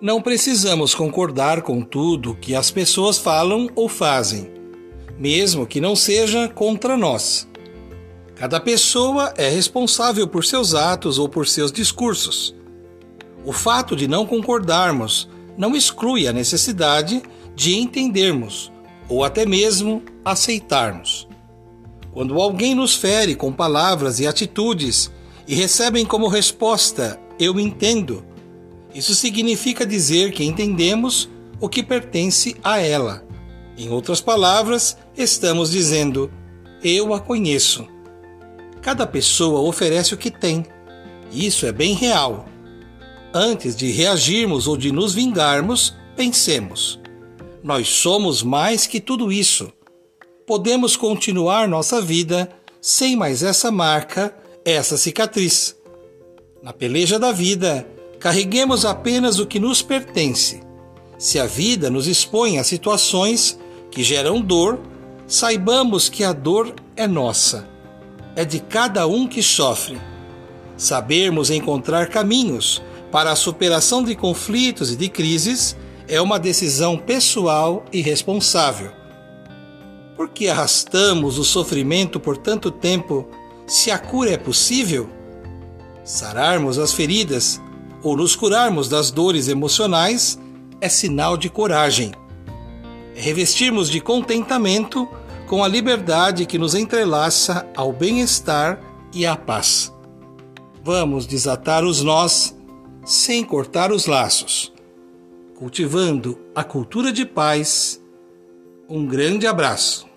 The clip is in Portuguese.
Não precisamos concordar com tudo que as pessoas falam ou fazem, mesmo que não seja contra nós. Cada pessoa é responsável por seus atos ou por seus discursos. O fato de não concordarmos não exclui a necessidade de entendermos ou até mesmo aceitarmos. Quando alguém nos fere com palavras e atitudes e recebem como resposta eu entendo, isso significa dizer que entendemos o que pertence a ela. Em outras palavras, estamos dizendo eu a conheço. Cada pessoa oferece o que tem. Isso é bem real. Antes de reagirmos ou de nos vingarmos, pensemos: nós somos mais que tudo isso. Podemos continuar nossa vida sem mais essa marca, essa cicatriz. Na peleja da vida, carreguemos apenas o que nos pertence. Se a vida nos expõe a situações que geram dor, saibamos que a dor é nossa, é de cada um que sofre. Sabermos encontrar caminhos para a superação de conflitos e de crises é uma decisão pessoal e responsável. Por que arrastamos o sofrimento por tanto tempo se a cura é possível? Sararmos as feridas ou nos curarmos das dores emocionais é sinal de coragem. Revestirmos de contentamento com a liberdade que nos entrelaça ao bem-estar e à paz. Vamos desatar os nós sem cortar os laços cultivando a cultura de paz. Um grande abraço.